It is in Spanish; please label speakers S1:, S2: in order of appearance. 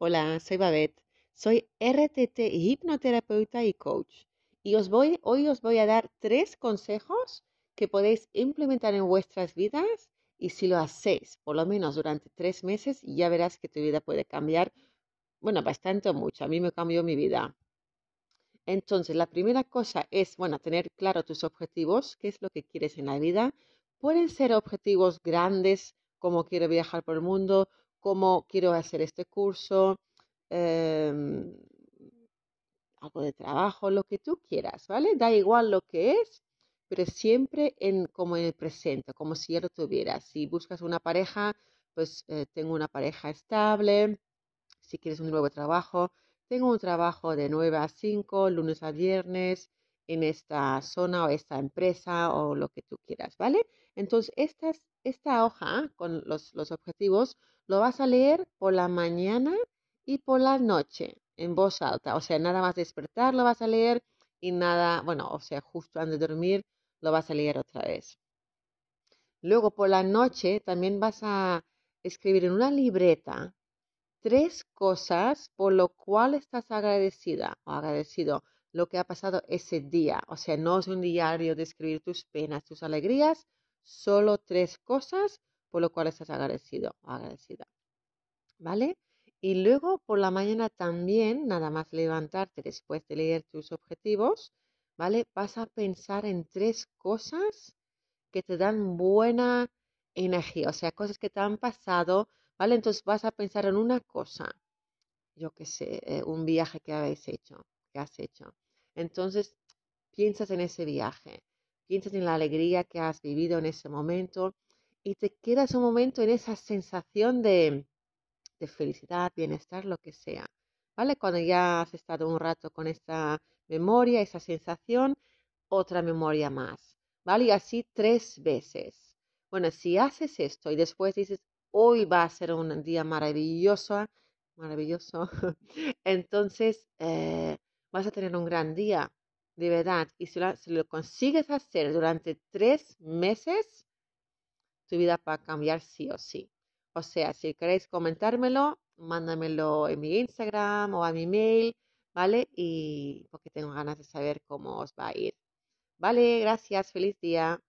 S1: Hola, soy Babette. Soy RTT hipnoterapeuta y coach. Y hoy os voy a dar tres consejos que podéis implementar en vuestras vidas y si lo hacéis por lo menos durante tres meses, ya verás que tu vida puede cambiar, bueno, bastante o mucho. A mí me cambió mi vida. Entonces, la primera cosa es, bueno, tener claro tus objetivos, qué es lo que quieres en la vida. Pueden ser objetivos grandes, como quiero viajar por el mundo, como quiero hacer este curso, em, algo de trabajo, lo que tú quieras, ¿vale? Da igual lo que es, pero siempre en, como en el presente, como si ya lo tuvieras. Si buscas una pareja, pues eh, tengo una pareja estable. Si quieres un nuevo trabajo, tengo un trabajo de 9 a 5, lunes a viernes, en esta zona o esta empresa o lo que tú quieras, ¿vale? Entonces, esta, esta hoja con los, los objetivos lo vas a leer por la mañana y por la noche en voz alta. O sea, nada más despertar lo vas a leer y nada, bueno, o sea, justo antes de dormir lo vas a leer otra vez. Luego por la noche también vas a escribir en una libreta tres cosas por lo cual estás agradecida o agradecido lo que ha pasado ese día. O sea, no es un diario de escribir tus penas, tus alegrías, solo tres cosas por lo cual estás agradecido o agradecida. ¿Vale? Y luego por la mañana también, nada más levantarte después de leer tus objetivos, ¿vale? Vas a pensar en tres cosas que te dan buena energía, o sea, cosas que te han pasado, ¿vale? Entonces vas a pensar en una cosa, yo qué sé, eh, un viaje que habéis hecho, que has hecho. Entonces, piensas en ese viaje, piensas en la alegría que has vivido en ese momento y te quedas un momento en esa sensación de, de felicidad, bienestar, lo que sea. ¿Vale? Cuando ya has estado un rato con esa memoria, esa sensación, otra memoria más. ¿Vale? Y así tres veces. Bueno, si haces esto y después dices, hoy va a ser un día maravilloso, maravilloso, entonces eh, vas a tener un gran día, de verdad. Y si lo consigues hacer durante tres meses, tu vida va a cambiar sí o sí. O sea, si queréis comentármelo, mándamelo en mi Instagram o a mi mail, ¿vale? Y porque tengo ganas de saber cómo os va a ir. Vale, gracias, feliz día.